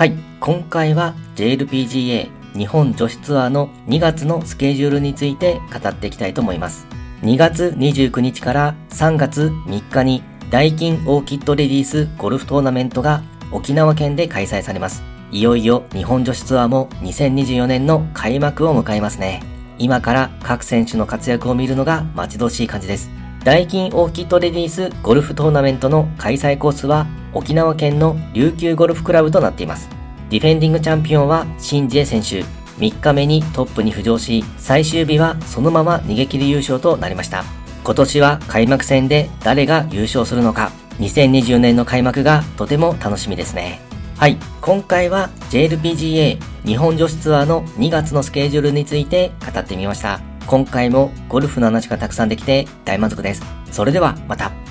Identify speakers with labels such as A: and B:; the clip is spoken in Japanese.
A: はい、今回は JLPGA 日本女子ツアーの2月のスケジュールについて語っていきたいと思います。2月29日から3月3日にダイキンオーキッドレディースゴルフトーナメントが沖縄県で開催されます。いよいよ日本女子ツアーも2024年の開幕を迎えますね。今から各選手の活躍を見るのが待ち遠しい感じです。ダイキンオーキッドレディースゴルフトーナメントの開催コースは沖縄県の琉球ゴルフクラブとなっています。ディフェンディングチャンピオンはシンジエ選手。3日目にトップに浮上し、最終日はそのまま逃げ切り優勝となりました。今年は開幕戦で誰が優勝するのか、2020年の開幕がとても楽しみですね。はい、今回は JLPGA 日本女子ツアーの2月のスケジュールについて語ってみました。今回もゴルフの話がたくさんできて大満足です。それではまた。